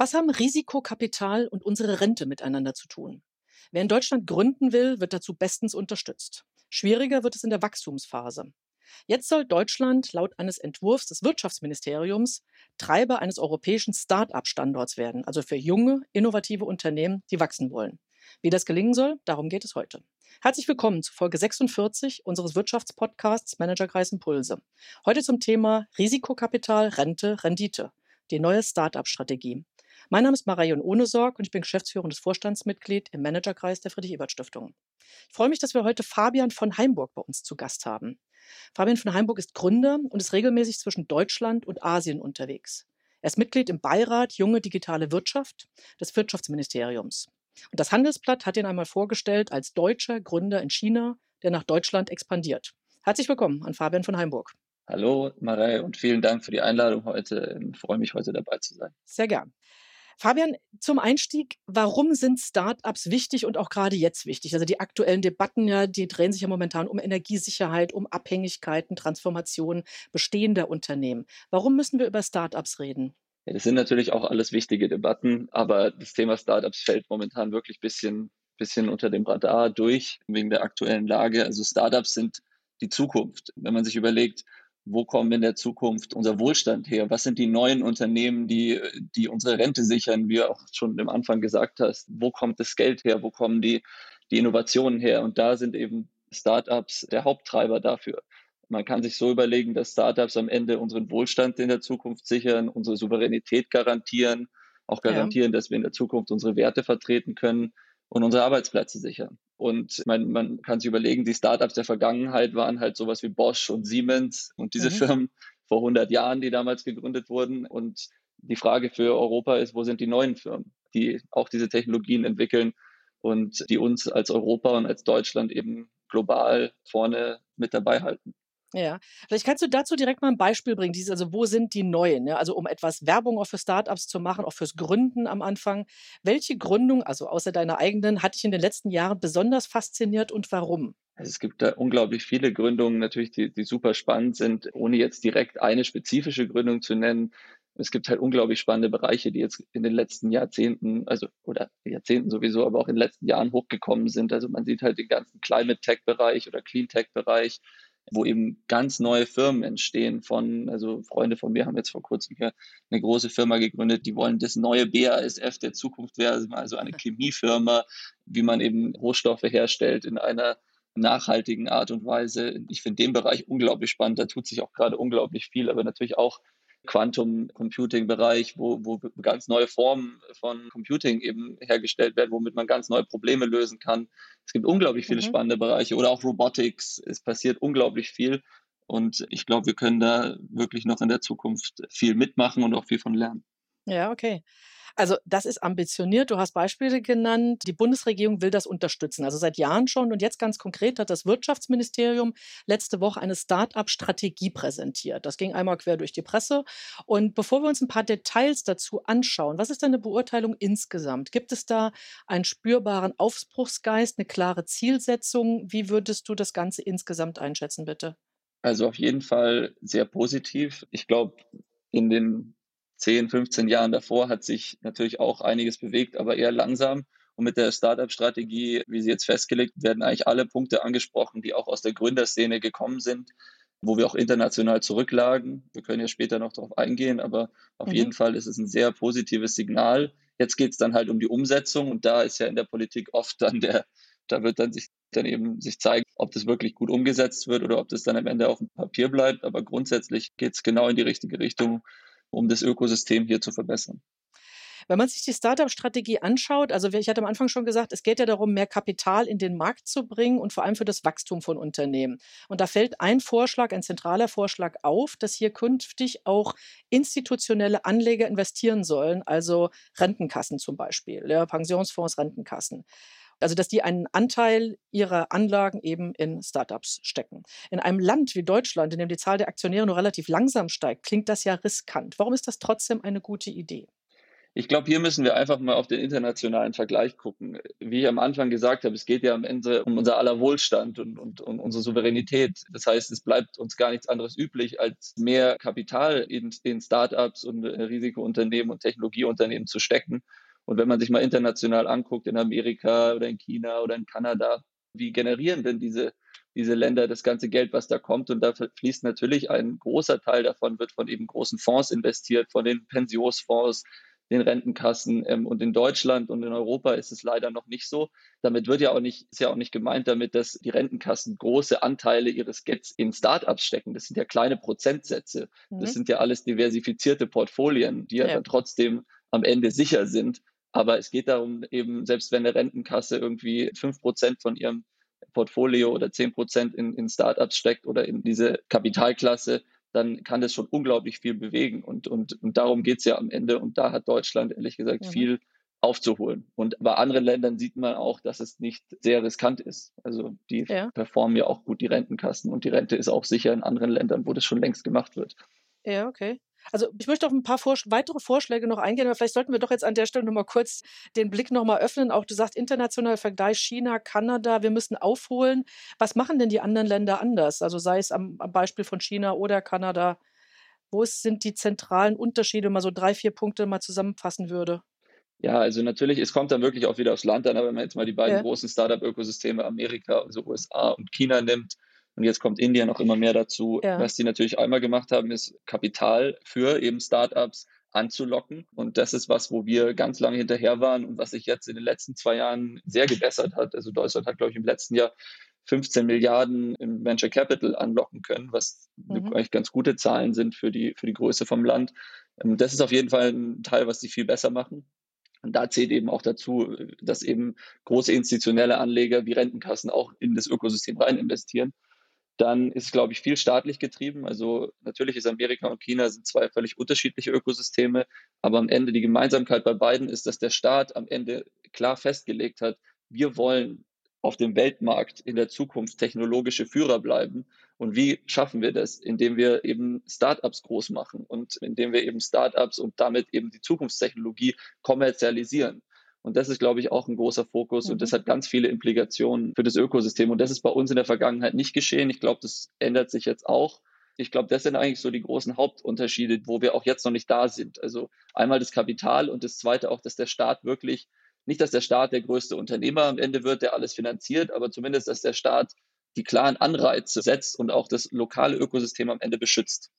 Was haben Risikokapital und unsere Rente miteinander zu tun? Wer in Deutschland gründen will, wird dazu bestens unterstützt. Schwieriger wird es in der Wachstumsphase. Jetzt soll Deutschland laut eines Entwurfs des Wirtschaftsministeriums Treiber eines europäischen Start-up-Standorts werden, also für junge, innovative Unternehmen, die wachsen wollen. Wie das gelingen soll, darum geht es heute. Herzlich willkommen zu Folge 46 unseres Wirtschaftspodcasts Managerkreis Impulse. Heute zum Thema Risikokapital, Rente, Rendite, die neue Start-up-Strategie. Mein Name ist Marion Ohnesorg und ich bin geschäftsführendes Vorstandsmitglied im Managerkreis der Friedrich-Ebert-Stiftung. Ich freue mich, dass wir heute Fabian von Heimburg bei uns zu Gast haben. Fabian von Heimburg ist Gründer und ist regelmäßig zwischen Deutschland und Asien unterwegs. Er ist Mitglied im Beirat Junge Digitale Wirtschaft des Wirtschaftsministeriums. Und das Handelsblatt hat ihn einmal vorgestellt als deutscher Gründer in China, der nach Deutschland expandiert. Herzlich willkommen an Fabian von Heimburg. Hallo Marei und vielen Dank für die Einladung heute. Ich freue mich heute dabei zu sein. Sehr gern. Fabian, zum Einstieg, warum sind Startups wichtig und auch gerade jetzt wichtig? Also die aktuellen Debatten, ja, die drehen sich ja momentan um Energiesicherheit, um Abhängigkeiten, Transformation bestehender Unternehmen. Warum müssen wir über Startups reden? Ja, das sind natürlich auch alles wichtige Debatten, aber das Thema Startups fällt momentan wirklich ein bisschen, bisschen unter dem Radar durch wegen der aktuellen Lage. Also Startups sind die Zukunft. Wenn man sich überlegt, wo kommen in der Zukunft unser Wohlstand her? Was sind die neuen Unternehmen, die, die unsere Rente sichern, wie du auch schon am Anfang gesagt hast? Wo kommt das Geld her? Wo kommen die, die Innovationen her? Und da sind eben Startups der Haupttreiber dafür. Man kann sich so überlegen, dass Startups am Ende unseren Wohlstand in der Zukunft sichern, unsere Souveränität garantieren, auch garantieren, ja. dass wir in der Zukunft unsere Werte vertreten können und unsere Arbeitsplätze sichern. Und man, man kann sich überlegen, die Startups der Vergangenheit waren halt sowas wie Bosch und Siemens und diese mhm. Firmen vor 100 Jahren, die damals gegründet wurden. Und die Frage für Europa ist, wo sind die neuen Firmen, die auch diese Technologien entwickeln und die uns als Europa und als Deutschland eben global vorne mit dabei halten. Ja, vielleicht kannst du dazu direkt mal ein Beispiel bringen. Dieses, also wo sind die Neuen? Ja? Also um etwas Werbung auch für Startups zu machen, auch fürs Gründen am Anfang. Welche Gründung, also außer deiner eigenen, hat dich in den letzten Jahren besonders fasziniert und warum? Also es gibt da unglaublich viele Gründungen, natürlich, die, die super spannend sind, ohne jetzt direkt eine spezifische Gründung zu nennen. Es gibt halt unglaublich spannende Bereiche, die jetzt in den letzten Jahrzehnten, also oder Jahrzehnten sowieso, aber auch in den letzten Jahren hochgekommen sind. Also man sieht halt den ganzen Climate Tech Bereich oder Clean Tech Bereich wo eben ganz neue Firmen entstehen von, also Freunde von mir haben jetzt vor kurzem hier eine große Firma gegründet, die wollen das neue BASF der Zukunft werden, also eine Chemiefirma, wie man eben Rohstoffe herstellt in einer nachhaltigen Art und Weise. Ich finde den Bereich unglaublich spannend, da tut sich auch gerade unglaublich viel, aber natürlich auch Quantum Computing Bereich, wo, wo ganz neue Formen von Computing eben hergestellt werden, womit man ganz neue Probleme lösen kann. Es gibt unglaublich viele mhm. spannende Bereiche oder auch Robotics. Es passiert unglaublich viel. Und ich glaube, wir können da wirklich noch in der Zukunft viel mitmachen und auch viel von lernen. Ja, okay. Also das ist ambitioniert. Du hast Beispiele genannt. Die Bundesregierung will das unterstützen. Also seit Jahren schon. Und jetzt ganz konkret hat das Wirtschaftsministerium letzte Woche eine Start-up-Strategie präsentiert. Das ging einmal quer durch die Presse. Und bevor wir uns ein paar Details dazu anschauen, was ist deine Beurteilung insgesamt? Gibt es da einen spürbaren Aufbruchsgeist, eine klare Zielsetzung? Wie würdest du das Ganze insgesamt einschätzen, bitte? Also auf jeden Fall sehr positiv. Ich glaube, in den 10, 15 Jahren davor hat sich natürlich auch einiges bewegt, aber eher langsam. Und mit der Startup-Strategie, wie sie jetzt festgelegt, werden eigentlich alle Punkte angesprochen, die auch aus der Gründerszene gekommen sind, wo wir auch international zurücklagen. Wir können ja später noch darauf eingehen, aber auf mhm. jeden Fall ist es ein sehr positives Signal. Jetzt geht es dann halt um die Umsetzung und da ist ja in der Politik oft dann der, da wird dann sich dann eben sich zeigen, ob das wirklich gut umgesetzt wird oder ob das dann am Ende auf dem Papier bleibt. Aber grundsätzlich geht es genau in die richtige Richtung um das Ökosystem hier zu verbessern. Wenn man sich die Startup-Strategie anschaut, also ich hatte am Anfang schon gesagt, es geht ja darum, mehr Kapital in den Markt zu bringen und vor allem für das Wachstum von Unternehmen. Und da fällt ein Vorschlag, ein zentraler Vorschlag auf, dass hier künftig auch institutionelle Anleger investieren sollen, also Rentenkassen zum Beispiel, ja, Pensionsfonds, Rentenkassen. Also, dass die einen Anteil ihrer Anlagen eben in Startups stecken. In einem Land wie Deutschland, in dem die Zahl der Aktionäre nur relativ langsam steigt, klingt das ja riskant. Warum ist das trotzdem eine gute Idee? Ich glaube, hier müssen wir einfach mal auf den internationalen Vergleich gucken. Wie ich am Anfang gesagt habe, es geht ja am Ende um unser aller Wohlstand und, und, und unsere Souveränität. Das heißt, es bleibt uns gar nichts anderes üblich, als mehr Kapital in, in Startups und Risikounternehmen und Technologieunternehmen zu stecken. Und wenn man sich mal international anguckt, in Amerika oder in China oder in Kanada, wie generieren denn diese, diese Länder das ganze Geld, was da kommt? Und da fließt natürlich ein großer Teil davon, wird von eben großen Fonds investiert, von den Pensionsfonds, den Rentenkassen. Ähm, und in Deutschland und in Europa ist es leider noch nicht so. Damit wird ja auch nicht, ist ja auch nicht gemeint damit, dass die Rentenkassen große Anteile ihres Gelds in Startups stecken. Das sind ja kleine Prozentsätze. Mhm. Das sind ja alles diversifizierte Portfolien, die ja, ja dann trotzdem am Ende sicher sind. Aber es geht darum, eben, selbst wenn eine Rentenkasse irgendwie fünf Prozent von ihrem Portfolio oder zehn Prozent in, in Startups steckt oder in diese Kapitalklasse, dann kann das schon unglaublich viel bewegen. Und, und, und darum geht es ja am Ende. Und da hat Deutschland ehrlich gesagt mhm. viel aufzuholen. Und bei anderen Ländern sieht man auch, dass es nicht sehr riskant ist. Also die ja. performen ja auch gut die Rentenkassen und die Rente ist auch sicher in anderen Ländern, wo das schon längst gemacht wird. Ja, okay. Also ich möchte auf ein paar Vorsch weitere Vorschläge noch eingehen, aber vielleicht sollten wir doch jetzt an der Stelle nochmal kurz den Blick nochmal öffnen. Auch du sagst internationaler Vergleich China, Kanada, wir müssen aufholen. Was machen denn die anderen Länder anders? Also sei es am, am Beispiel von China oder Kanada. Wo sind die zentralen Unterschiede, wenn man so drei, vier Punkte mal zusammenfassen würde? Ja, also natürlich, es kommt dann wirklich auch wieder aufs Land an, aber wenn man jetzt mal die beiden ja. großen Startup-Ökosysteme Amerika, also USA und China nimmt, und jetzt kommt Indien noch immer mehr dazu. Ja. Was die natürlich einmal gemacht haben, ist Kapital für eben Startups anzulocken. Und das ist was, wo wir ganz lange hinterher waren und was sich jetzt in den letzten zwei Jahren sehr gebessert hat. Also Deutschland hat, glaube ich, im letzten Jahr 15 Milliarden im Venture Capital anlocken können, was mhm. eigentlich ganz gute Zahlen sind für die, für die Größe vom Land. Ähm, das ist auf jeden Fall ein Teil, was sie viel besser machen. Und da zählt eben auch dazu, dass eben große institutionelle Anleger wie Rentenkassen auch in das Ökosystem rein investieren dann ist, glaube ich, viel staatlich getrieben. Also natürlich ist Amerika und China sind zwei völlig unterschiedliche Ökosysteme, aber am Ende die Gemeinsamkeit bei beiden ist, dass der Staat am Ende klar festgelegt hat, wir wollen auf dem Weltmarkt in der Zukunft technologische Führer bleiben. Und wie schaffen wir das? Indem wir eben Startups groß machen und indem wir eben Startups und damit eben die Zukunftstechnologie kommerzialisieren. Und das ist, glaube ich, auch ein großer Fokus mhm. und das mhm. hat ganz viele Implikationen für das Ökosystem. Und das ist bei uns in der Vergangenheit nicht geschehen. Ich glaube, das ändert sich jetzt auch. Ich glaube, das sind eigentlich so die großen Hauptunterschiede, wo wir auch jetzt noch nicht da sind. Also einmal das Kapital und das zweite auch, dass der Staat wirklich, nicht, dass der Staat der größte Unternehmer am Ende wird, der alles finanziert, aber zumindest, dass der Staat die klaren Anreize setzt und auch das lokale Ökosystem am Ende beschützt.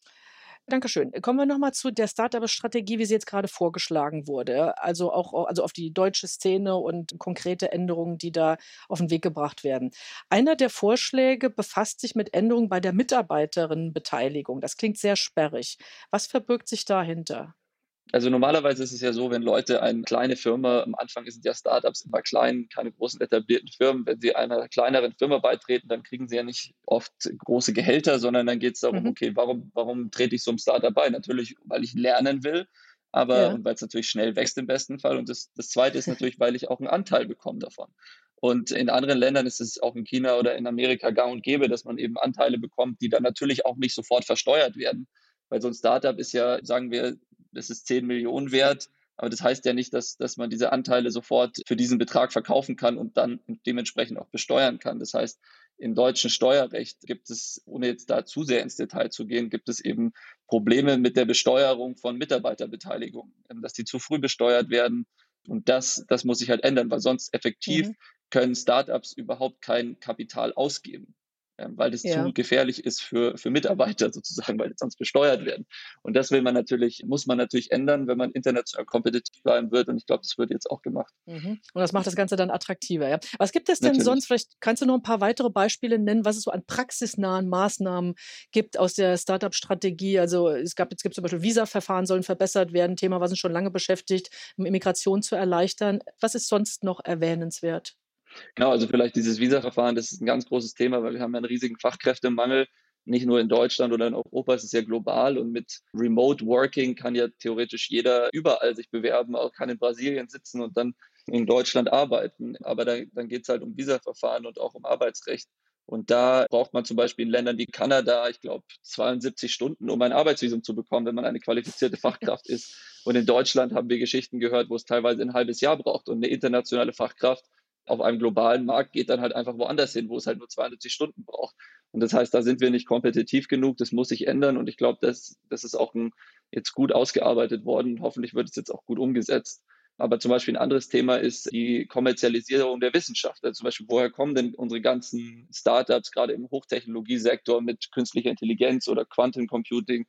Dankeschön. Kommen wir nochmal zu der Startup-Strategie, wie sie jetzt gerade vorgeschlagen wurde. Also auch also auf die deutsche Szene und konkrete Änderungen, die da auf den Weg gebracht werden. Einer der Vorschläge befasst sich mit Änderungen bei der Mitarbeiterinnenbeteiligung. Das klingt sehr sperrig. Was verbirgt sich dahinter? Also normalerweise ist es ja so, wenn Leute eine kleine Firma, am Anfang sind ja Startups immer klein, keine großen etablierten Firmen, wenn sie einer kleineren Firma beitreten, dann kriegen sie ja nicht oft große Gehälter, sondern dann geht es darum, mhm. okay, warum, warum trete ich so einem Startup bei? Natürlich, weil ich lernen will, aber ja. weil es natürlich schnell wächst im besten Fall. Und das, das Zweite ist natürlich, weil ich auch einen Anteil bekomme davon. Und in anderen Ländern ist es auch in China oder in Amerika gang und gäbe, dass man eben Anteile bekommt, die dann natürlich auch nicht sofort versteuert werden. Weil so ein Startup ist ja, sagen wir, das ist 10 Millionen wert. Aber das heißt ja nicht, dass, dass man diese Anteile sofort für diesen Betrag verkaufen kann und dann dementsprechend auch besteuern kann. Das heißt, im deutschen Steuerrecht gibt es, ohne jetzt da zu sehr ins Detail zu gehen, gibt es eben Probleme mit der Besteuerung von Mitarbeiterbeteiligung, ähm, dass die zu früh besteuert werden. Und das, das muss sich halt ändern, weil sonst effektiv mhm. können Startups überhaupt kein Kapital ausgeben. Ähm, weil das ja. zu gefährlich ist für, für Mitarbeiter sozusagen, weil die sonst besteuert werden. Und das will man natürlich, muss man natürlich ändern, wenn man international kompetitiv bleiben wird. Und ich glaube, das wird jetzt auch gemacht. Mhm. Und das macht das Ganze dann attraktiver. Ja. Was gibt es denn natürlich. sonst? Vielleicht kannst du noch ein paar weitere Beispiele nennen, was es so an praxisnahen Maßnahmen gibt aus der Startup-Strategie. Also es gab jetzt gibt zum Beispiel Visa-Verfahren sollen verbessert werden, Thema, was uns schon lange beschäftigt, um Immigration zu erleichtern. Was ist sonst noch erwähnenswert? Genau, also vielleicht dieses Visa-Verfahren, das ist ein ganz großes Thema, weil wir haben ja einen riesigen Fachkräftemangel, nicht nur in Deutschland oder in Europa, es ist ja global und mit Remote Working kann ja theoretisch jeder überall sich bewerben, auch kann in Brasilien sitzen und dann in Deutschland arbeiten. Aber da, dann geht es halt um Visa-Verfahren und auch um Arbeitsrecht. Und da braucht man zum Beispiel in Ländern wie Kanada, ich glaube, 72 Stunden, um ein Arbeitsvisum zu bekommen, wenn man eine qualifizierte Fachkraft ist. Und in Deutschland haben wir Geschichten gehört, wo es teilweise ein halbes Jahr braucht. Und eine internationale Fachkraft auf einem globalen Markt geht dann halt einfach woanders hin, wo es halt nur 72 Stunden braucht. Und das heißt, da sind wir nicht kompetitiv genug. Das muss sich ändern. Und ich glaube, das, das ist auch ein, jetzt gut ausgearbeitet worden. Hoffentlich wird es jetzt auch gut umgesetzt. Aber zum Beispiel ein anderes Thema ist die Kommerzialisierung der Wissenschaft. Also zum Beispiel, woher kommen denn unsere ganzen Startups, gerade im Hochtechnologiesektor mit künstlicher Intelligenz oder Quantum Computing?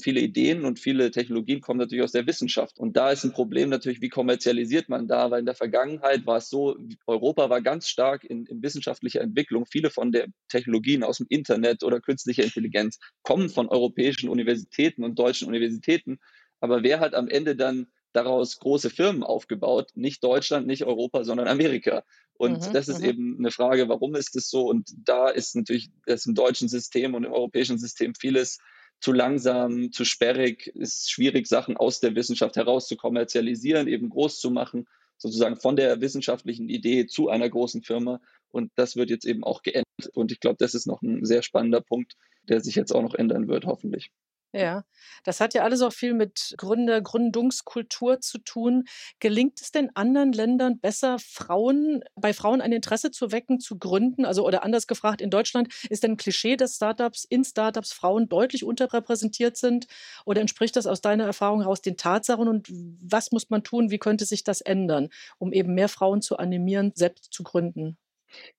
Viele Ideen und viele Technologien kommen natürlich aus der Wissenschaft. Und da ist ein Problem natürlich, wie kommerzialisiert man da? Weil in der Vergangenheit war es so, Europa war ganz stark in, in wissenschaftlicher Entwicklung. Viele von den Technologien aus dem Internet oder künstlicher Intelligenz kommen von europäischen Universitäten und deutschen Universitäten. Aber wer hat am Ende dann daraus große Firmen aufgebaut. Nicht Deutschland, nicht Europa, sondern Amerika. Und mhm, das ist mhm. eben eine Frage, warum ist es so? Und da ist natürlich das im deutschen System und im europäischen System vieles zu langsam, zu sperrig, ist schwierig, Sachen aus der Wissenschaft heraus zu kommerzialisieren, eben groß zu machen, sozusagen von der wissenschaftlichen Idee zu einer großen Firma. Und das wird jetzt eben auch geändert. Und ich glaube, das ist noch ein sehr spannender Punkt, der sich jetzt auch noch ändern wird, hoffentlich. Ja, das hat ja alles auch viel mit Gründer Gründungskultur zu tun. Gelingt es denn anderen Ländern besser, Frauen bei Frauen ein Interesse zu wecken, zu gründen? Also oder anders gefragt, in Deutschland ist denn ein Klischee, dass Startups in Startups Frauen deutlich unterrepräsentiert sind? Oder entspricht das aus deiner Erfahrung heraus den Tatsachen? Und was muss man tun? Wie könnte sich das ändern, um eben mehr Frauen zu animieren, selbst zu gründen?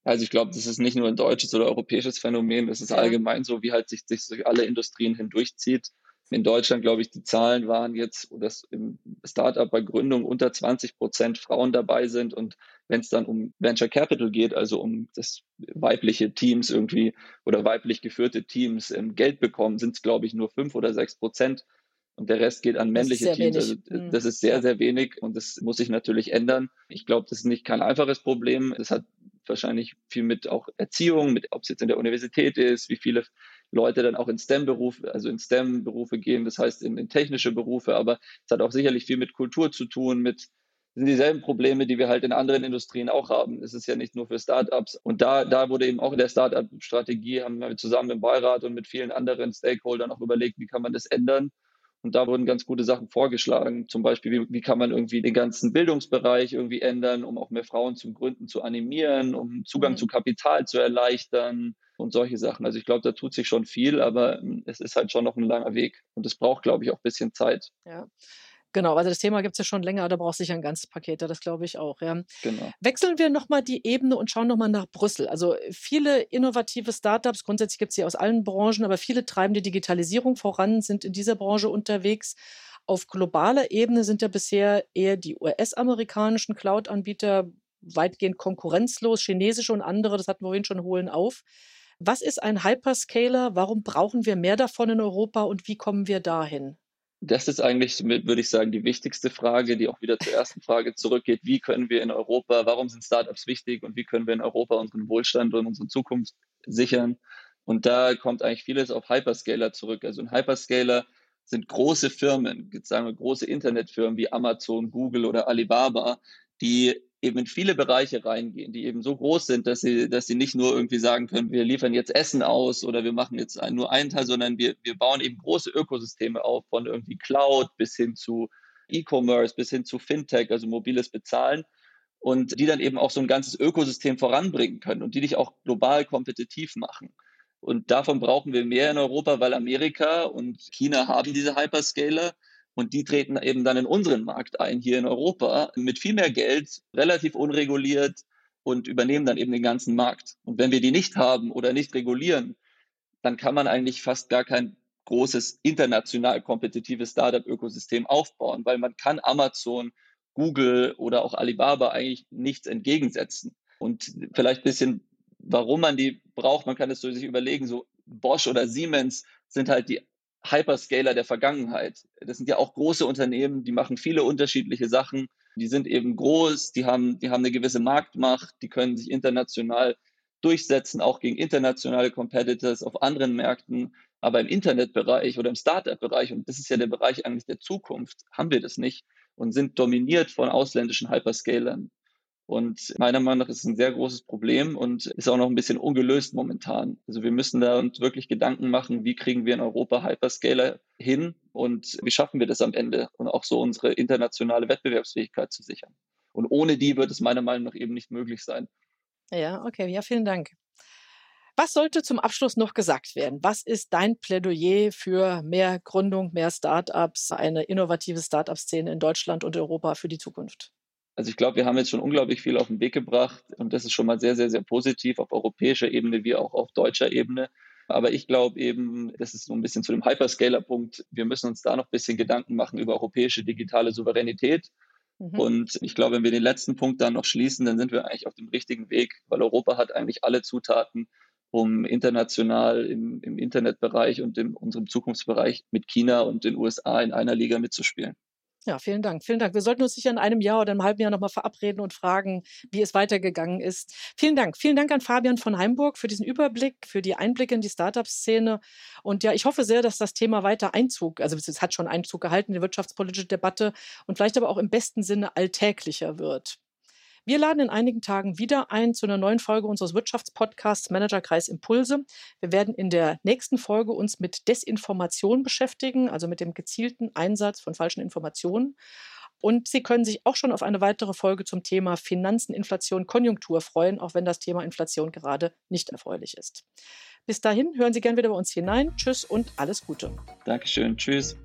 Also ich glaube, das ist nicht nur ein deutsches oder europäisches Phänomen, das ist ja. allgemein so, wie halt sich, sich durch alle Industrien hindurchzieht. In Deutschland, glaube ich, die Zahlen waren jetzt, dass im Startup bei Gründung unter 20 Prozent Frauen dabei sind. Und wenn es dann um Venture Capital geht, also um das weibliche Teams irgendwie oder weiblich geführte Teams ähm, Geld bekommen, sind es, glaube ich, nur fünf oder sechs Prozent. Und der Rest geht an männliche Teams. Also mhm. das ist sehr, sehr wenig und das muss sich natürlich ändern. Ich glaube, das ist nicht kein einfaches Problem. Es hat wahrscheinlich viel mit auch Erziehung, mit, ob es jetzt in der Universität ist, wie viele Leute dann auch in STEM-Berufe, also in STEM-Berufe gehen, das heißt in, in technische Berufe, aber es hat auch sicherlich viel mit Kultur zu tun, mit sind dieselben Probleme, die wir halt in anderen Industrien auch haben. Es ist ja nicht nur für Startups. Und da, da wurde eben auch in der Startup-Strategie, haben wir zusammen im Beirat und mit vielen anderen Stakeholdern auch überlegt, wie kann man das ändern. Und da wurden ganz gute Sachen vorgeschlagen. Zum Beispiel, wie, wie kann man irgendwie den ganzen Bildungsbereich irgendwie ändern, um auch mehr Frauen zum Gründen zu animieren, um Zugang mhm. zu Kapital zu erleichtern und solche Sachen. Also ich glaube, da tut sich schon viel, aber ähm, es ist halt schon noch ein langer Weg. Und es braucht, glaube ich, auch ein bisschen Zeit. Ja. Genau, also das Thema gibt es ja schon länger, da braucht sich ein ganzes Paket, das glaube ich auch. Ja. Genau. Wechseln wir nochmal die Ebene und schauen nochmal nach Brüssel. Also viele innovative Startups, grundsätzlich gibt es sie aus allen Branchen, aber viele treiben die Digitalisierung voran, sind in dieser Branche unterwegs. Auf globaler Ebene sind ja bisher eher die US-amerikanischen Cloud-Anbieter weitgehend konkurrenzlos, chinesische und andere, das hatten wir vorhin schon, holen auf. Was ist ein Hyperscaler? Warum brauchen wir mehr davon in Europa und wie kommen wir dahin? Das ist eigentlich, würde ich sagen, die wichtigste Frage, die auch wieder zur ersten Frage zurückgeht. Wie können wir in Europa, warum sind Startups wichtig und wie können wir in Europa unseren Wohlstand und unsere Zukunft sichern? Und da kommt eigentlich vieles auf Hyperscaler zurück. Also ein Hyperscaler sind große Firmen, sagen wir große Internetfirmen wie Amazon, Google oder Alibaba, die eben in viele Bereiche reingehen, die eben so groß sind, dass sie, dass sie nicht nur irgendwie sagen können, wir liefern jetzt Essen aus oder wir machen jetzt nur einen Teil, sondern wir, wir bauen eben große Ökosysteme auf, von irgendwie Cloud bis hin zu E-Commerce, bis hin zu Fintech, also mobiles Bezahlen und die dann eben auch so ein ganzes Ökosystem voranbringen können und die dich auch global kompetitiv machen. Und davon brauchen wir mehr in Europa, weil Amerika und China haben diese Hyperscaler und die treten eben dann in unseren Markt ein, hier in Europa, mit viel mehr Geld, relativ unreguliert und übernehmen dann eben den ganzen Markt. Und wenn wir die nicht haben oder nicht regulieren, dann kann man eigentlich fast gar kein großes international kompetitives Startup-Ökosystem aufbauen, weil man kann Amazon, Google oder auch Alibaba eigentlich nichts entgegensetzen. Und vielleicht ein bisschen, warum man die braucht, man kann es so sich überlegen, so Bosch oder Siemens sind halt die Hyperscaler der Vergangenheit. Das sind ja auch große Unternehmen, die machen viele unterschiedliche Sachen. Die sind eben groß, die haben, die haben eine gewisse Marktmacht, die können sich international durchsetzen, auch gegen internationale Competitors auf anderen Märkten. Aber im Internetbereich oder im Startup-Bereich, und das ist ja der Bereich eigentlich der Zukunft, haben wir das nicht und sind dominiert von ausländischen Hyperscalern. Und meiner Meinung nach ist es ein sehr großes Problem und ist auch noch ein bisschen ungelöst momentan. Also wir müssen da uns wirklich Gedanken machen, wie kriegen wir in Europa Hyperscaler hin und wie schaffen wir das am Ende und auch so unsere internationale Wettbewerbsfähigkeit zu sichern. Und ohne die wird es meiner Meinung nach eben nicht möglich sein. Ja, okay, ja, vielen Dank. Was sollte zum Abschluss noch gesagt werden? Was ist dein Plädoyer für mehr Gründung, mehr Startups, eine innovative Startup-Szene in Deutschland und Europa für die Zukunft? Also ich glaube, wir haben jetzt schon unglaublich viel auf den Weg gebracht und das ist schon mal sehr, sehr, sehr positiv auf europäischer Ebene wie auch auf deutscher Ebene. Aber ich glaube eben, das ist so ein bisschen zu dem Hyperscaler-Punkt, wir müssen uns da noch ein bisschen Gedanken machen über europäische digitale Souveränität. Mhm. Und ich glaube, wenn wir den letzten Punkt dann noch schließen, dann sind wir eigentlich auf dem richtigen Weg, weil Europa hat eigentlich alle Zutaten, um international im, im Internetbereich und in unserem Zukunftsbereich mit China und den USA in einer Liga mitzuspielen. Ja, vielen Dank. Vielen Dank. Wir sollten uns sicher in einem Jahr oder einem halben Jahr nochmal verabreden und fragen, wie es weitergegangen ist. Vielen Dank. Vielen Dank an Fabian von Heimburg für diesen Überblick, für die Einblicke in die Startup-Szene. Und ja, ich hoffe sehr, dass das Thema weiter Einzug, also es hat schon Einzug gehalten in die wirtschaftspolitische Debatte und vielleicht aber auch im besten Sinne alltäglicher wird. Wir laden in einigen Tagen wieder ein zu einer neuen Folge unseres Wirtschaftspodcasts Managerkreis Impulse. Wir werden in der nächsten Folge uns mit Desinformation beschäftigen, also mit dem gezielten Einsatz von falschen Informationen. Und Sie können sich auch schon auf eine weitere Folge zum Thema Finanzen, Inflation, Konjunktur freuen, auch wenn das Thema Inflation gerade nicht erfreulich ist. Bis dahin hören Sie gern wieder bei uns hinein. Tschüss und alles Gute. Dankeschön. Tschüss.